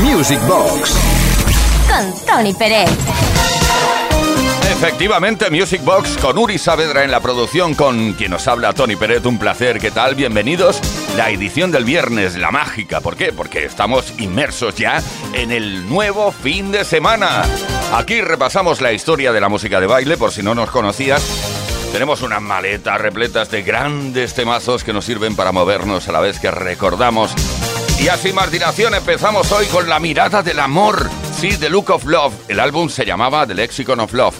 Music Box. Con Tony Pérez. Efectivamente, Music Box con Uri Saavedra en la producción, con quien nos habla Tony Pérez. Un placer, ¿qué tal? Bienvenidos. La edición del viernes, la mágica. ¿Por qué? Porque estamos inmersos ya en el nuevo fin de semana. Aquí repasamos la historia de la música de baile, por si no nos conocías. Tenemos unas maletas repletas de grandes temazos que nos sirven para movernos a la vez que recordamos. Y así más dilación empezamos hoy con La mirada del amor. Sí, The Look of Love. El álbum se llamaba The Lexicon of Love.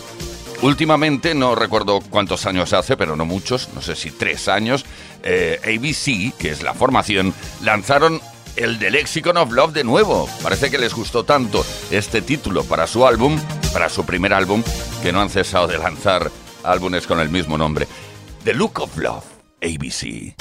Últimamente, no recuerdo cuántos años hace, pero no muchos, no sé si tres años, eh, ABC, que es la formación, lanzaron el The Lexicon of Love de nuevo. Parece que les gustó tanto este título para su álbum, para su primer álbum, que no han cesado de lanzar álbumes con el mismo nombre. The Look of Love, ABC.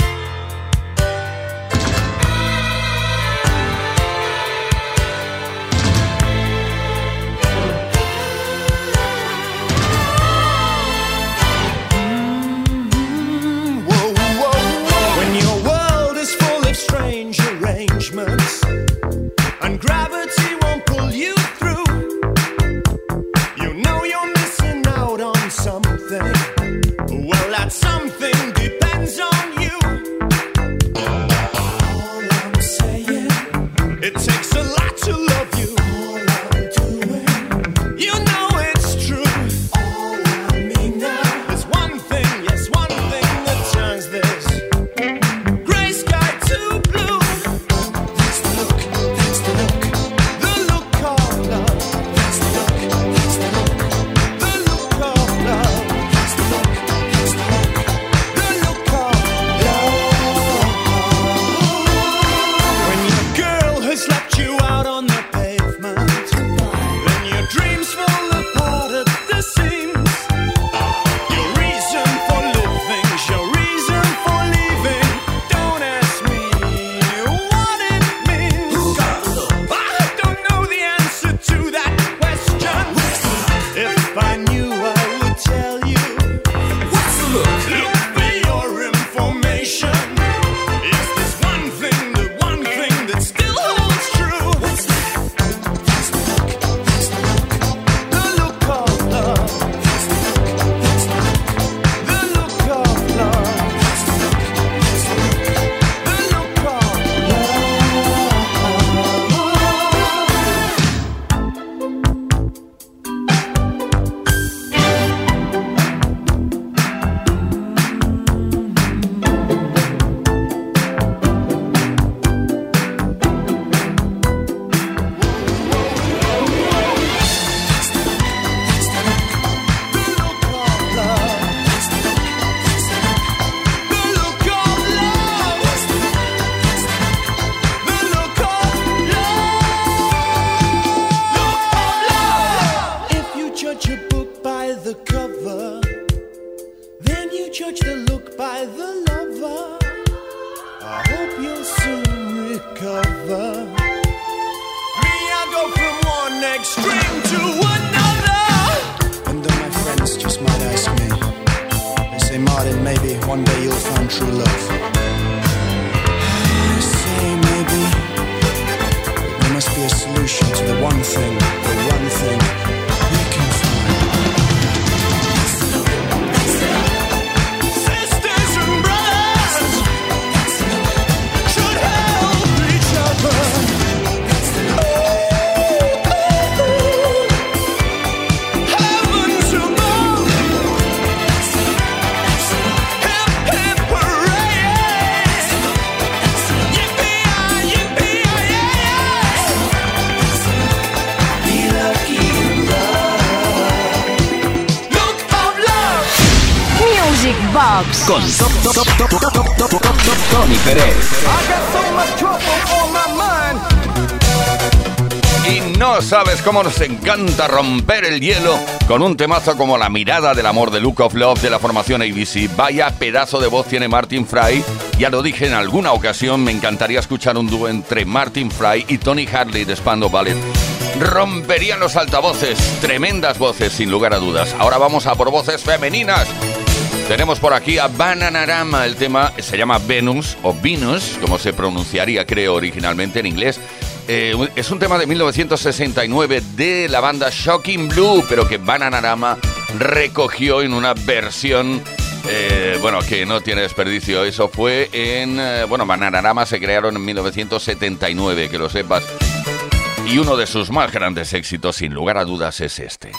Me, I go from one extreme to another. And then my friends just might ask me, they say, Martin, maybe one day you'll find true love. I say maybe, but there must be a solution to the one thing con Tony Pérez. Y no sabes cómo nos encanta romper el hielo con un temazo como La mirada del amor de Look of Love de la formación ABC. Vaya pedazo de voz tiene Martin Fry. Ya lo dije en alguna ocasión, me encantaría escuchar un dúo entre Martin Fry y Tony Harley de Spando Ballet. Romperían los altavoces, tremendas voces sin lugar a dudas. Ahora vamos a por voces femeninas. Tenemos por aquí a Bananarama, el tema se llama Venus o Venus, como se pronunciaría creo originalmente en inglés. Eh, es un tema de 1969 de la banda Shocking Blue, pero que Bananarama recogió en una versión eh, bueno, que no tiene desperdicio. Eso fue en. Eh, bueno, Bananarama se crearon en 1979, que lo sepas. Y uno de sus más grandes éxitos, sin lugar a dudas, es este.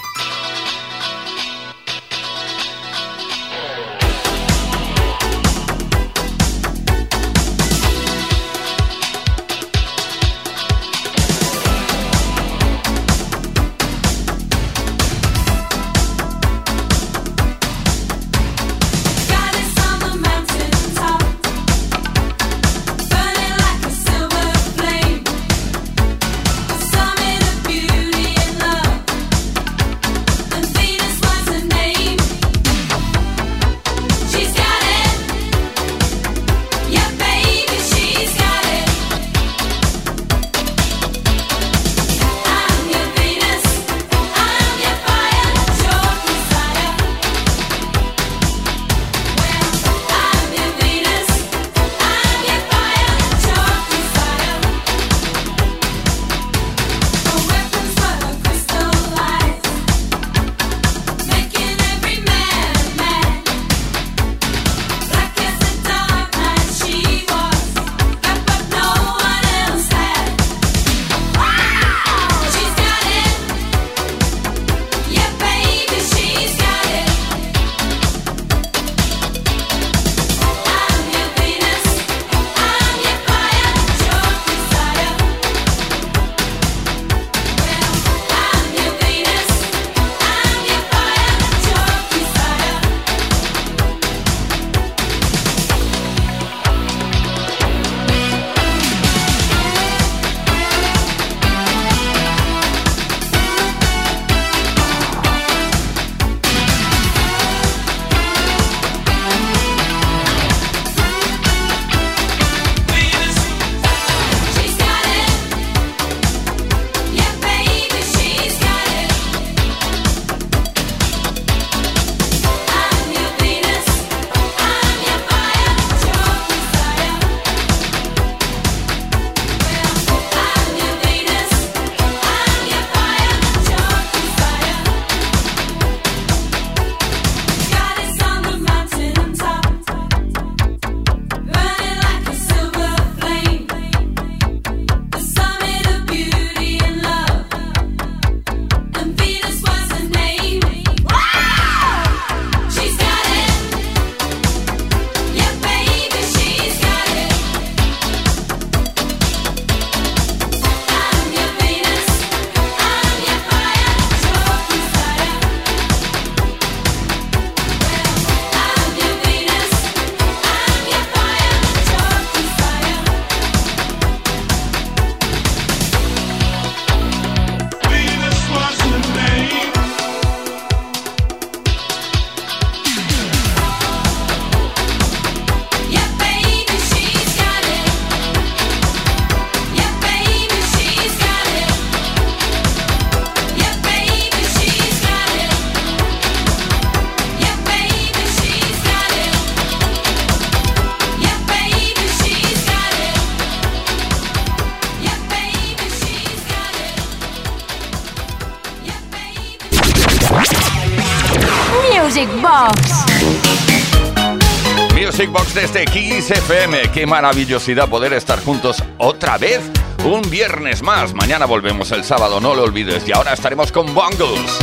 Desde Kiss FM. Qué maravillosidad poder estar juntos otra vez. Un viernes más. Mañana volvemos el sábado, no lo olvides. Y ahora estaremos con Bongles.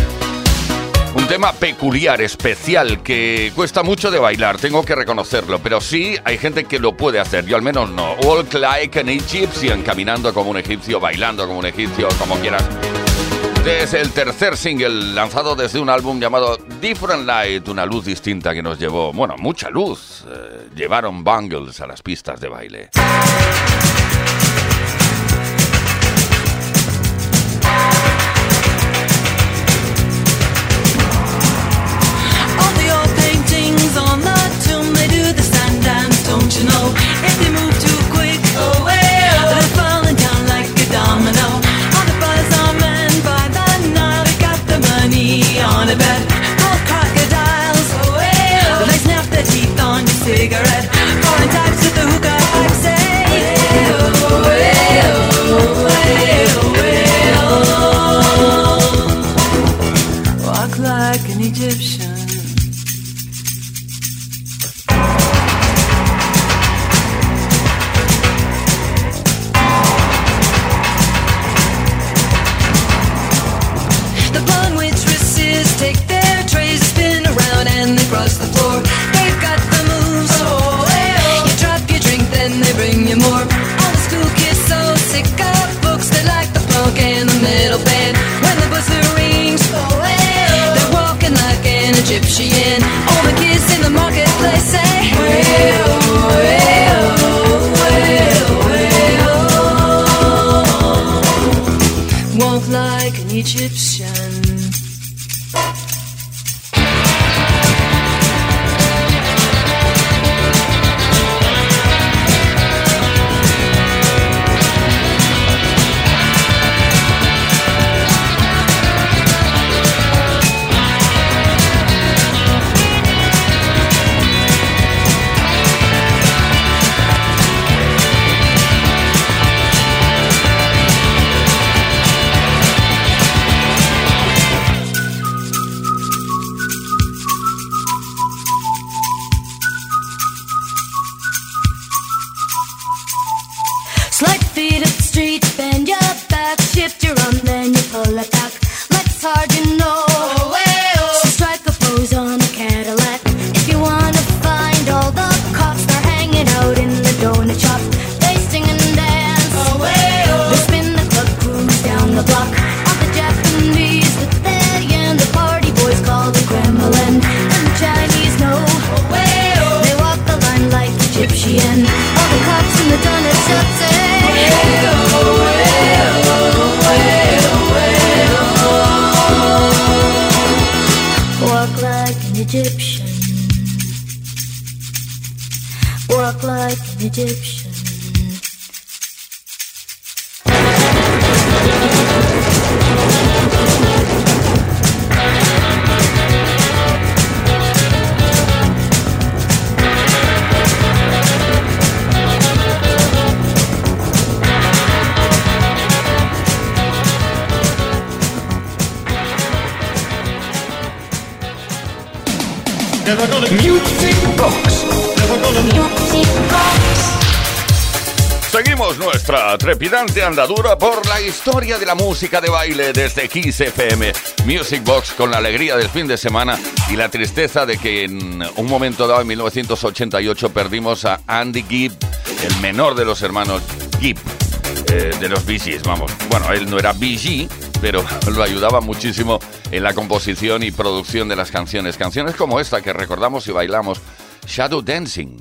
Un tema peculiar, especial, que cuesta mucho de bailar, tengo que reconocerlo, pero sí hay gente que lo puede hacer, yo al menos no. Walk like an Egyptian, caminando como un egipcio, bailando como un egipcio, como quieras. Es el tercer single lanzado desde un álbum llamado Different Light, una luz distinta que nos llevó, bueno, mucha luz. Eh, llevaron bangles a las pistas de baile. cigarette. Foreign types with the hookah pipe say. Seguimos nuestra trepidante andadura por la historia de la música de baile desde Kiss FM. Music Box con la alegría del fin de semana y la tristeza de que en un momento dado en 1988 perdimos a Andy Gibb, el menor de los hermanos Gibb. Eh, de los Bee vamos. Bueno, él no era BG, pero lo ayudaba muchísimo en la composición y producción de las canciones. Canciones como esta que recordamos y bailamos, Shadow Dancing.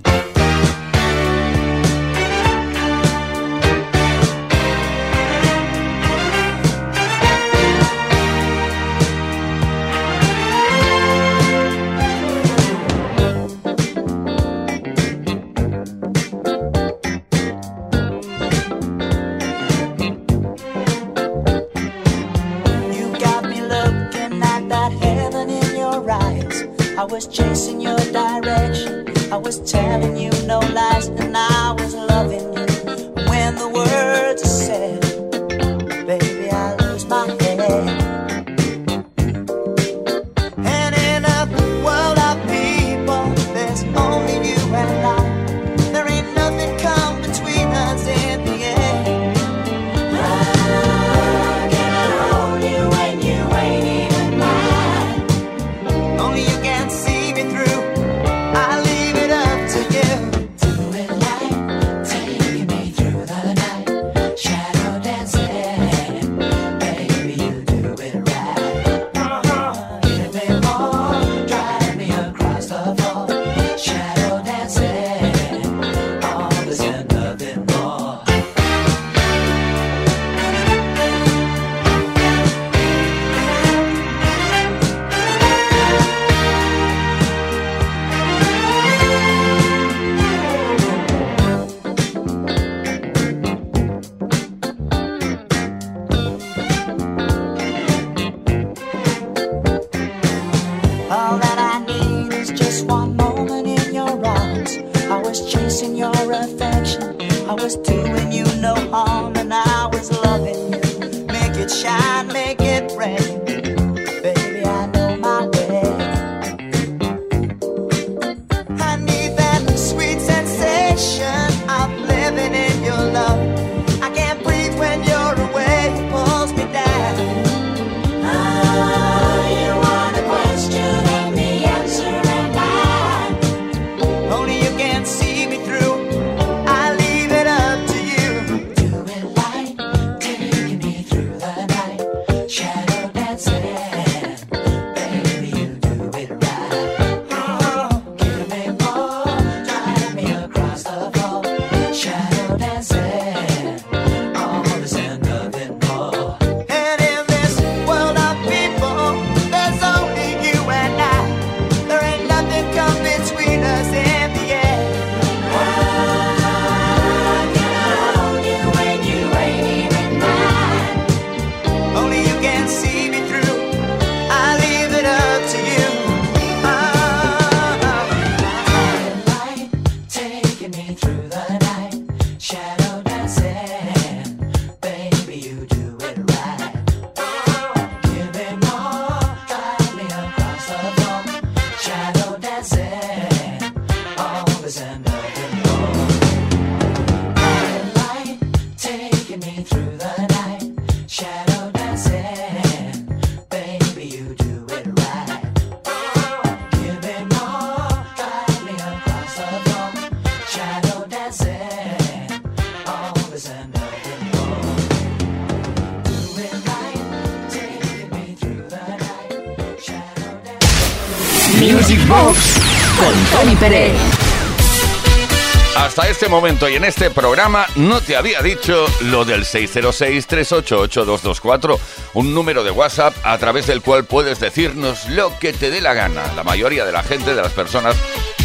Este momento y en este programa no te había dicho lo del 606-388-224, un número de WhatsApp a través del cual puedes decirnos lo que te dé la gana. La mayoría de la gente, de las personas,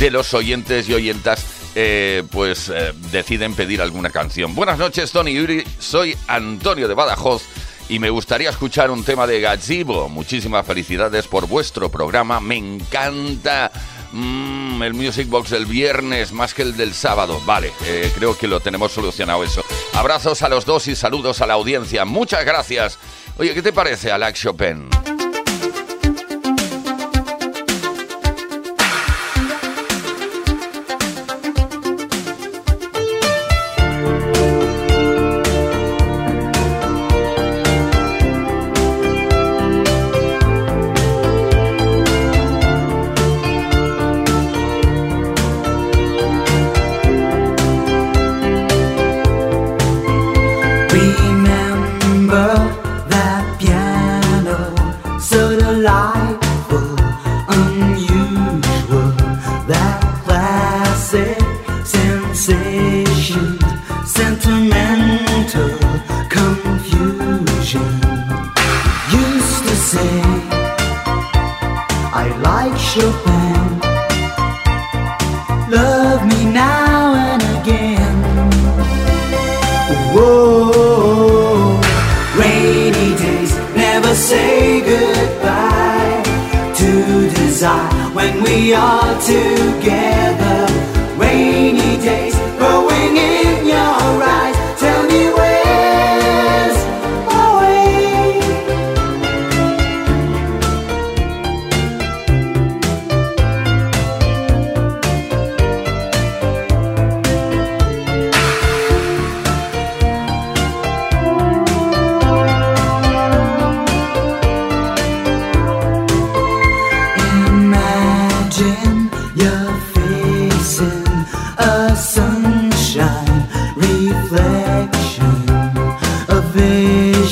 de los oyentes y oyentas, eh, pues eh, deciden pedir alguna canción. Buenas noches, Tony Yuri. Soy Antonio de Badajoz y me gustaría escuchar un tema de Gazebo. Muchísimas felicidades por vuestro programa. Me encanta Mmm, el Music Box del viernes más que el del sábado. Vale, eh, creo que lo tenemos solucionado eso. Abrazos a los dos y saludos a la audiencia. Muchas gracias. Oye, ¿qué te parece, Alex Chopin?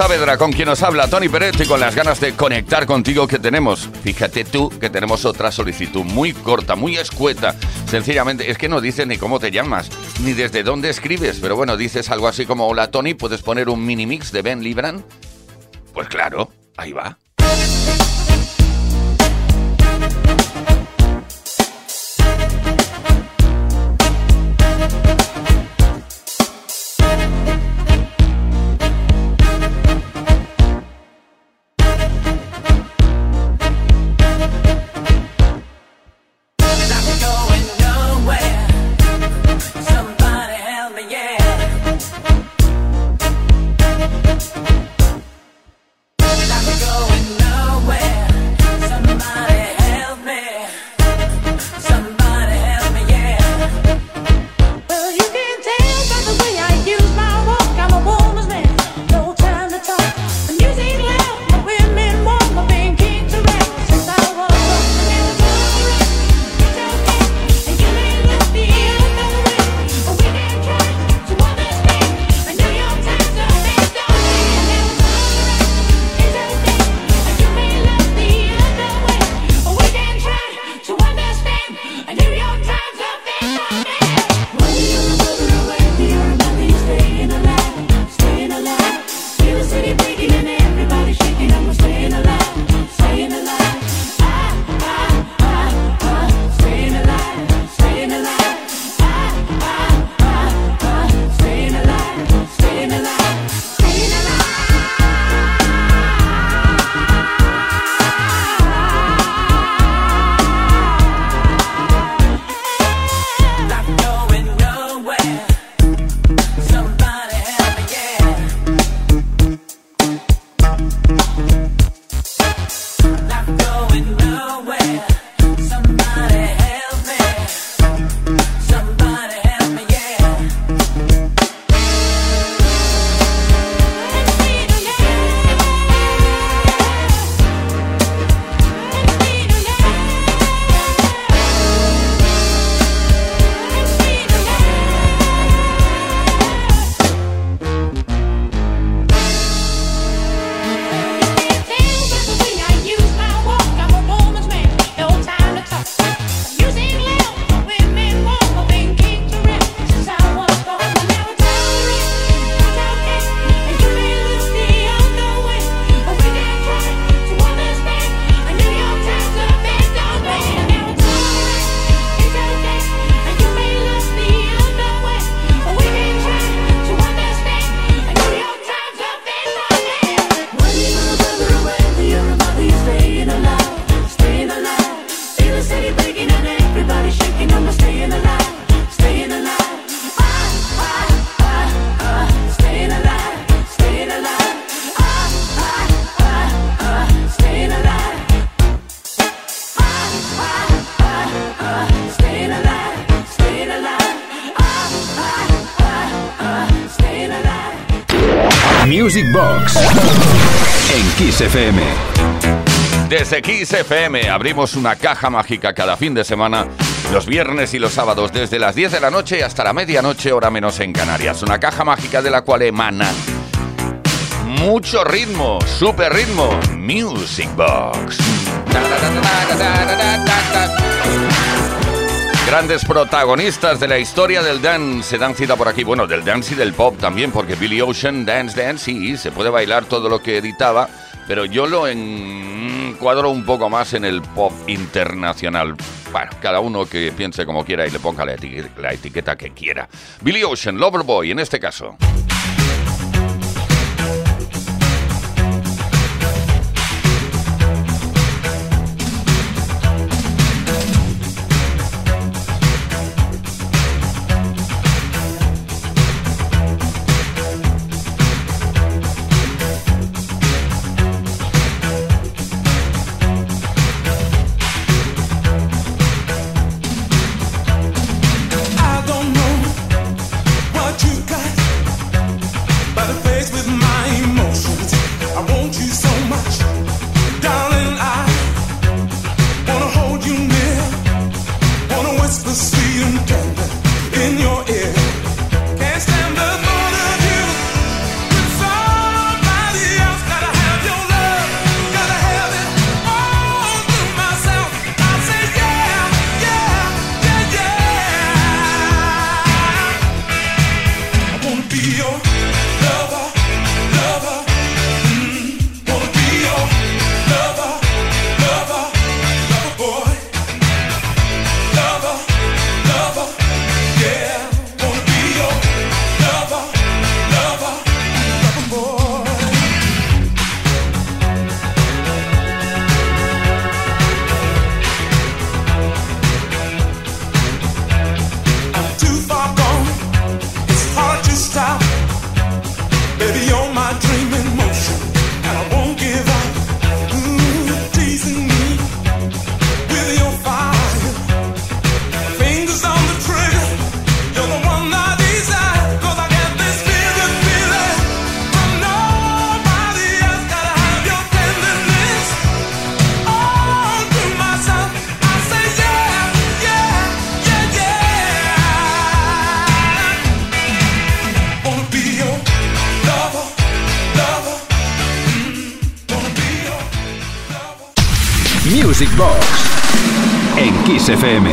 Saavedra, con quien nos habla Tony Peret y con las ganas de conectar contigo que tenemos. Fíjate tú que tenemos otra solicitud muy corta, muy escueta. Sencillamente, es que no dice ni cómo te llamas, ni desde dónde escribes. Pero bueno, dices algo así como, hola Tony, ¿puedes poner un mini mix de Ben Libran? Pues claro, ahí va. FM. Desde Kiss FM abrimos una caja mágica cada fin de semana, los viernes y los sábados, desde las 10 de la noche hasta la medianoche, hora menos en Canarias. Una caja mágica de la cual emana mucho ritmo, super ritmo. Music Box. Grandes protagonistas de la historia del dance se dan cita por aquí. Bueno, del dance y del pop también, porque Billy Ocean, Dance Dance, sí, se puede bailar todo lo que editaba, pero yo lo encuadro un poco más en el pop internacional. Bueno, cada uno que piense como quiera y le ponga la, etiqueta que quiera. Billy Ocean, Loverboy en este caso. Music Box en Kiss FM.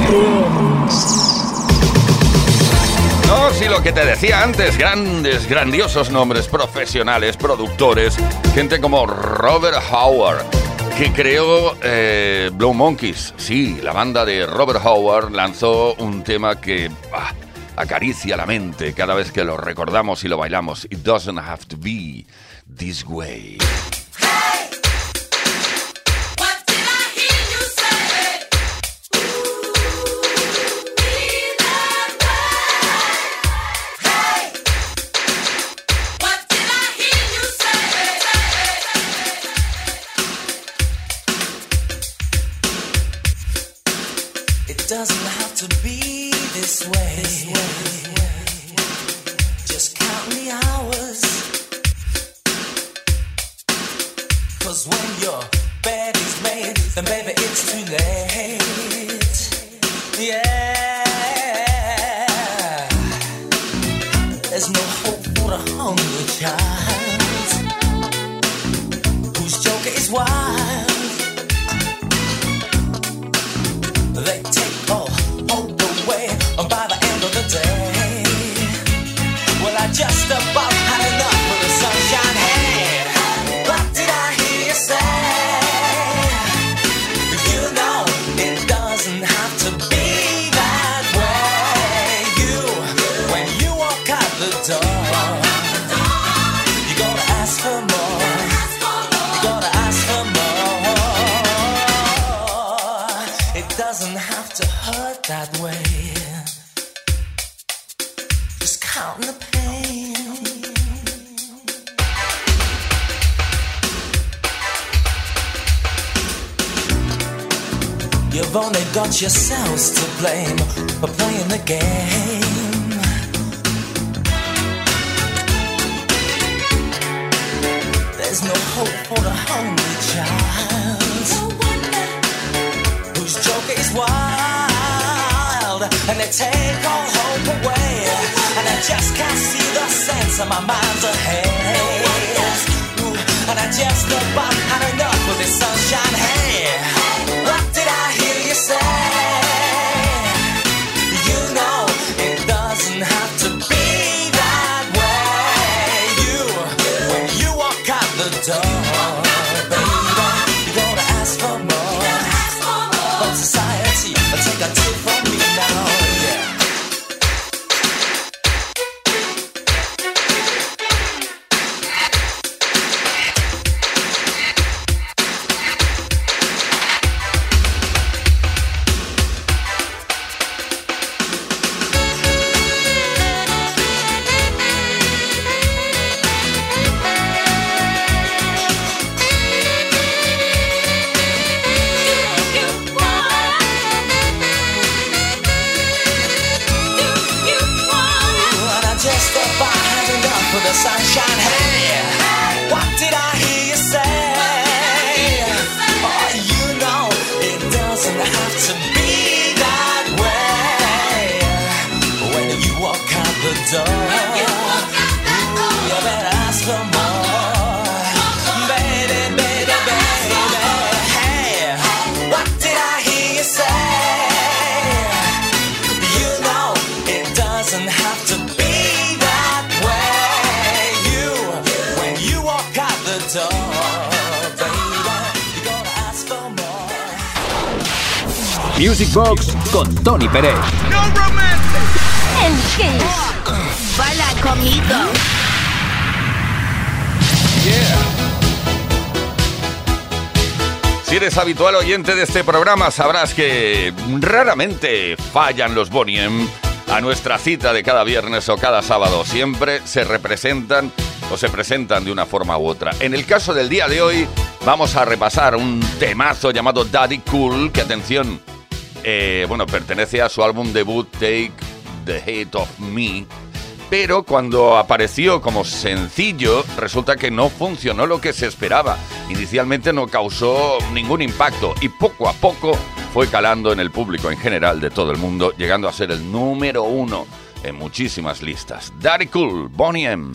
No, si lo que te decía antes, grandes, grandiosos nombres profesionales, productores, gente como Robert Howard, que creó eh, Blue Monkeys. Sí, la banda de Robert Howard lanzó un tema que acaricia la mente cada vez que lo recordamos y lo bailamos. It doesn't have to be this way. Doesn't have to hurt that way. Just count the pain. You've only got yourselves to blame for playing the game. There's no hope for the hungry child joke is wild and they take all hope away. And I just can't see the sense of my mind's ahead. And I just about had enough of this sunshine. Hey, Music Box con Tony Pérez. En Kiss. Baila conmigo. Si eres habitual oyente de este programa, sabrás que raramente fallan los Boniem a nuestra cita de cada viernes o cada sábado. Siempre se representan o se presentan de una forma u otra. En el caso del día de hoy, vamos a repasar un temazo llamado Daddy Cool, que atención, eh, bueno, pertenece a su álbum debut Take the Hate of Me. Pero cuando apareció como sencillo, resulta que no funcionó lo que se esperaba. Inicialmente no causó ningún impacto y poco a poco fue calando en el público en general de todo el mundo, llegando a ser el número uno en muchísimas listas. Daddy Cool, Bonnie M.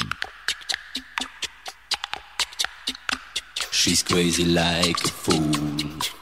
She's crazy like a fool.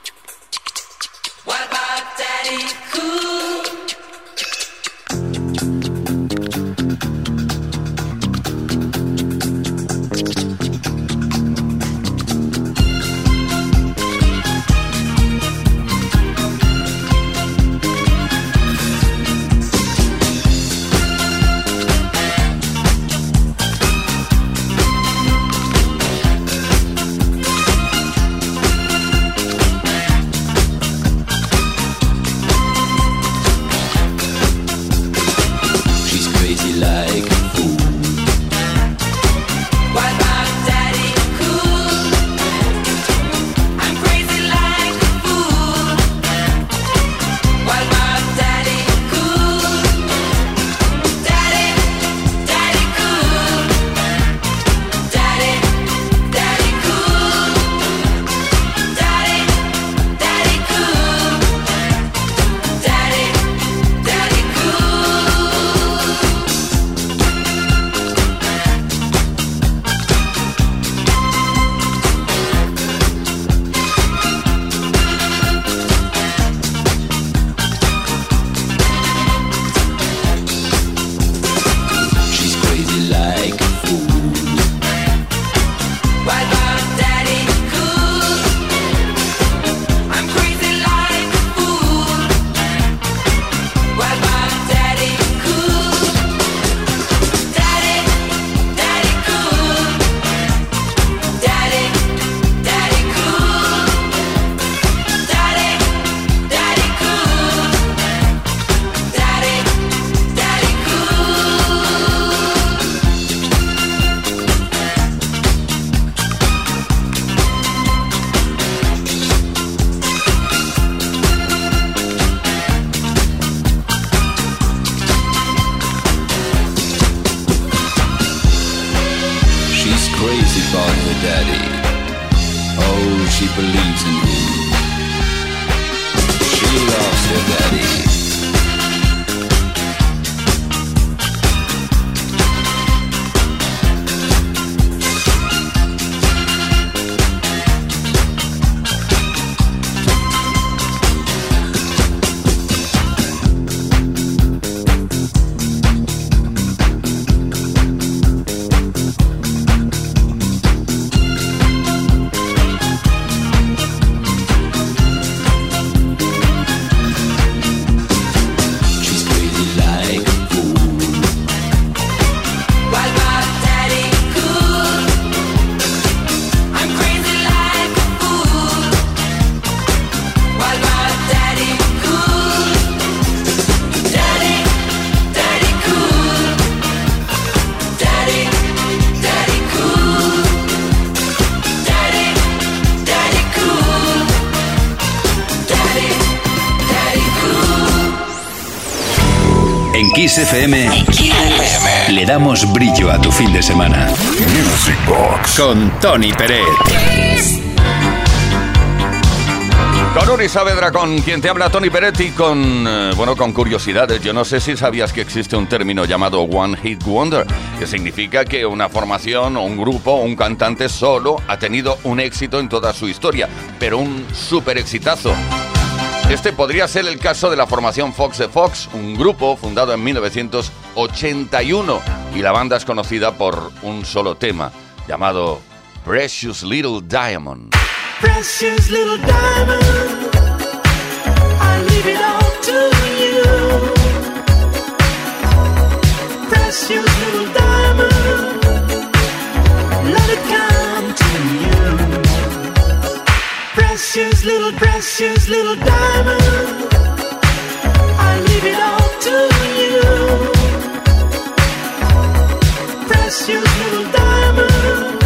Daddy. Oh, she believes in him. She loves her daddy. En Kiss FM, le damos brillo a tu fin de semana. Music Box con Tony Peret. Con Uri Saavedra, con quien te habla Tony Peretti, con, eh, bueno, con curiosidades. Yo no sé si sabías que existe un término llamado One Hit Wonder, que significa que una formación o un grupo o un cantante solo ha tenido un éxito en toda su historia, pero un súper exitazo. Este podría ser el caso de la formación Fox de Fox, un grupo fundado en 1981 y la banda es conocida por un solo tema llamado Precious Little Diamond. Precious little diamond, I leave it all to you. Precious little diamond, Precious little, precious little diamond, I leave it all to you. Precious little diamond.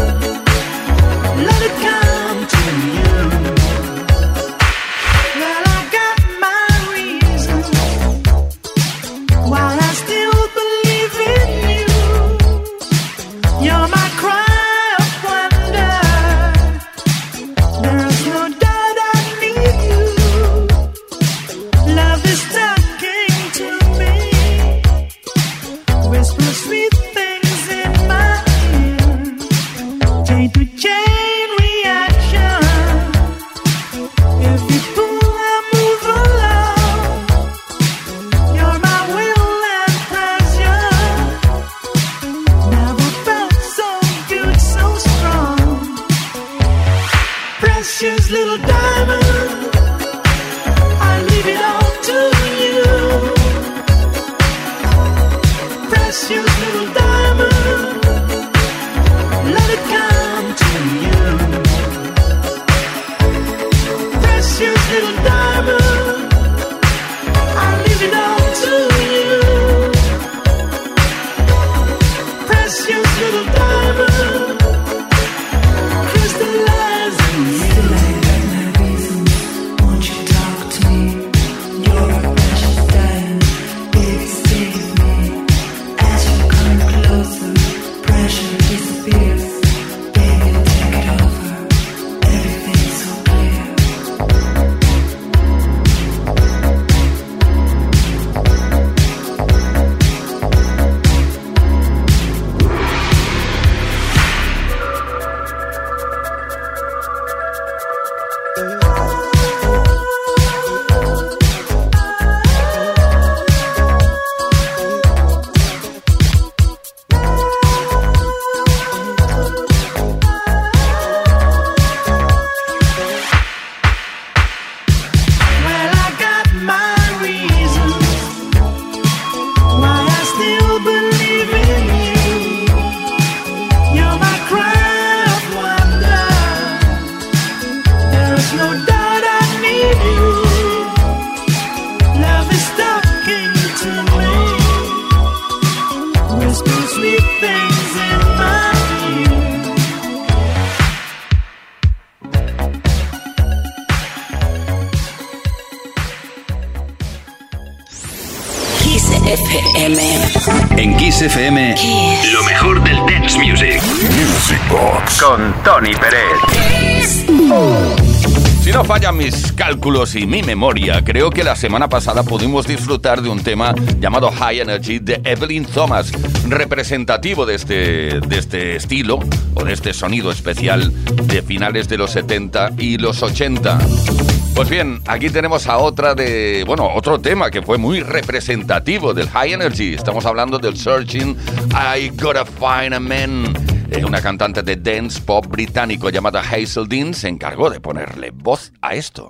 Cálculos y mi memoria, creo que la semana pasada pudimos disfrutar de un tema llamado High Energy de Evelyn Thomas, representativo de este, este estilo o de este sonido especial de finales de los 70 y los 80. Pues bien, aquí tenemos a otra de, bueno, otro tema que fue muy representativo del High Energy. Estamos hablando del Searching I Gotta Find a Man. Una cantante de dance pop británico llamada Hazel Dean se encargó de ponerle voz a esto.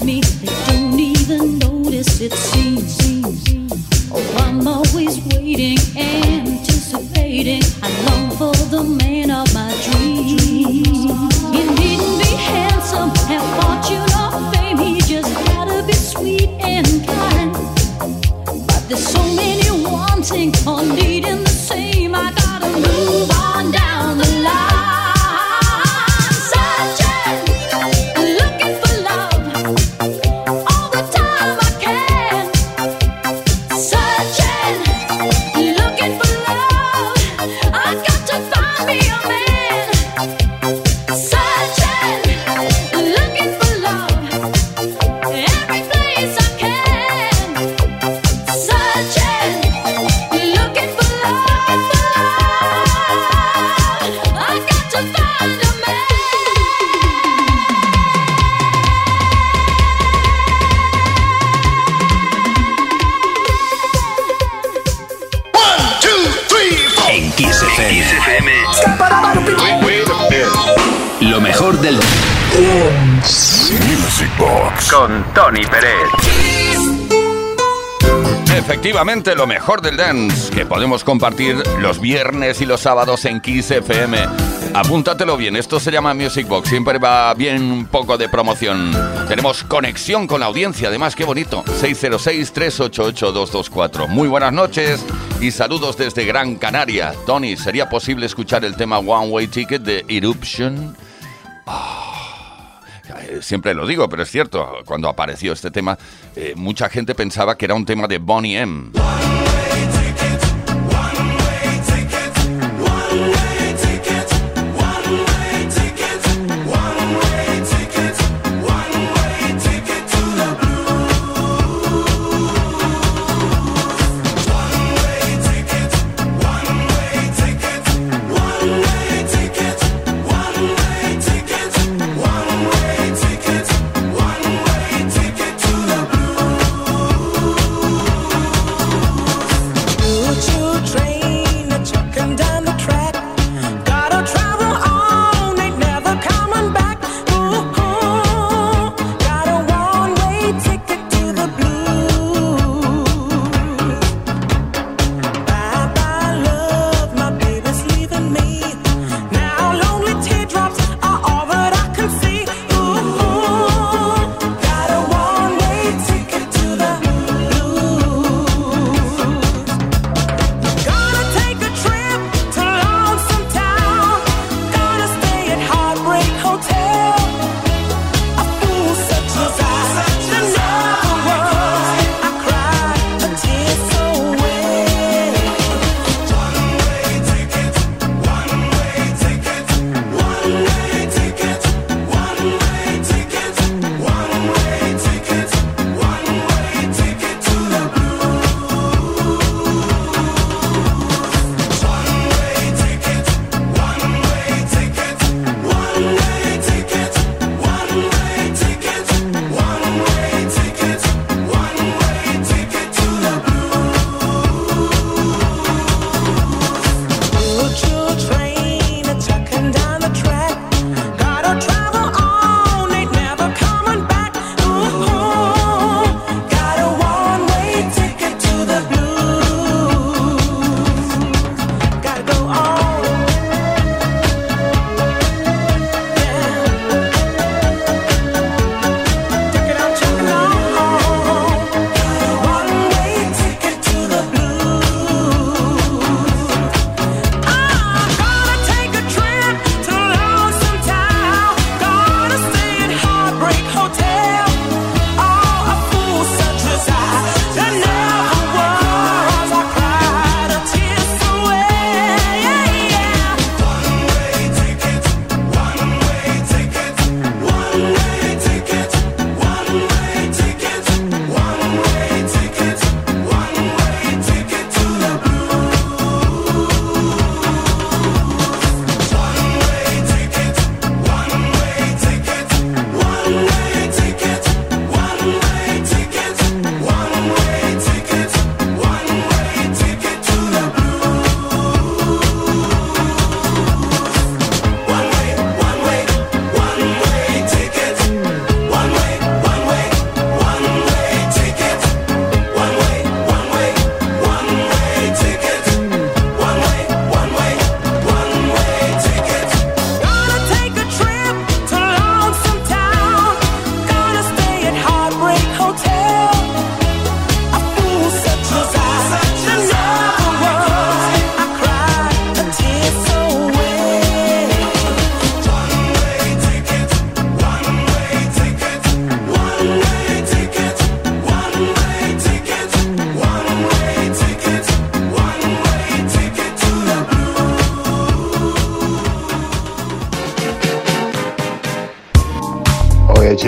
They don't even notice it seems. Oh, I'm always waiting, anticipating. I long for the man of my dreams. Lo mejor del dance que podemos compartir los viernes y los sábados en Kiss FM. Apúntatelo bien, esto se llama Music Box, siempre va bien un poco de promoción. Tenemos conexión con la audiencia, además, qué bonito. 606-388-224. Muy buenas noches y saludos desde Gran Canaria. Tony, ¿sería posible escuchar el tema One Way Ticket de Eruption? Siempre lo digo, pero es cierto, cuando apareció este tema, eh, mucha gente pensaba que era un tema de Bonnie M. One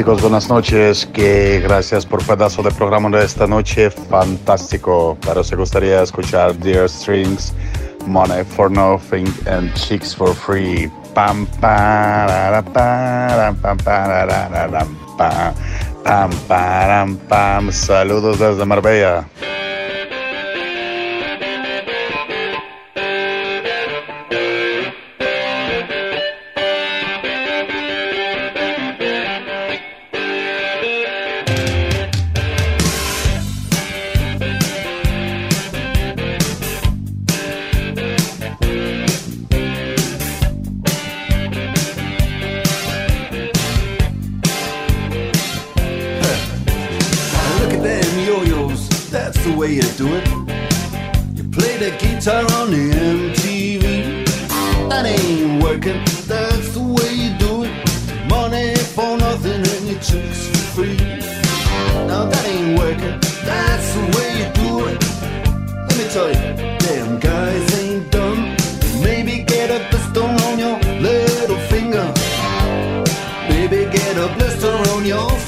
chicos, buenas noches. Que gracias por pedazo de programa de esta noche. Fantástico. Pero se gustaría escuchar Dear Strings, Money for Nothing and Chicks for Free. Pam, pam, pam, pam, pam, pam, pam, pam. Saludos desde Marbella.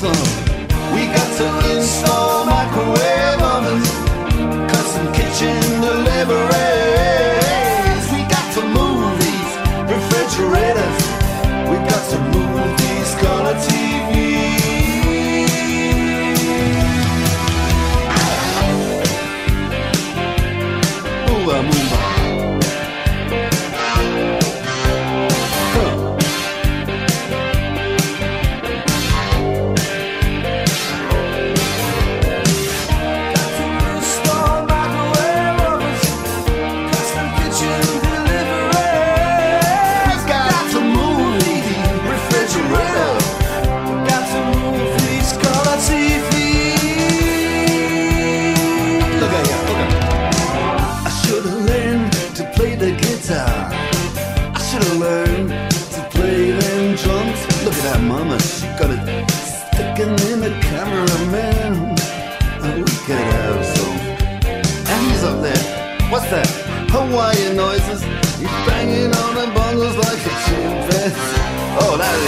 anthem. We got to install microwave ovens, custom kitchens.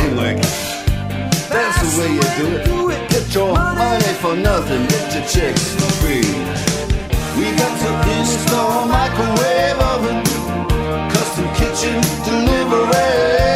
ain't working. That's the way you do it. Get your money for nothing, get your chicks for free. We got to install a microwave oven, custom kitchen delivery.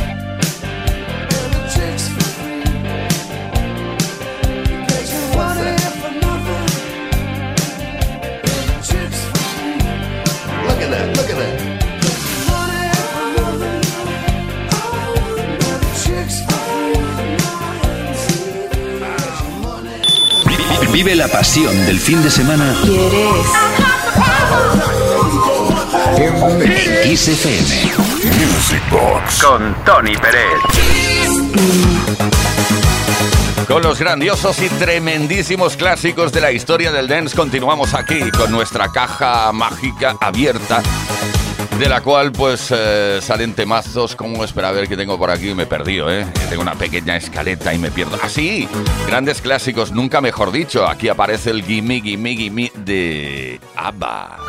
Vive la pasión del fin de semana en Kiss FM. Music Box con Tony Pérez. Con los grandiosos y tremendísimos clásicos de la historia del dance continuamos aquí con nuestra caja mágica abierta de la cual pues eh, salen temazos como espera a ver qué tengo por aquí me he perdido, ¿eh? Tengo una pequeña escaleta y me pierdo. Ah, sí, grandes clásicos, nunca mejor dicho. Aquí aparece el Gimme Gimme Gimme de ABBA.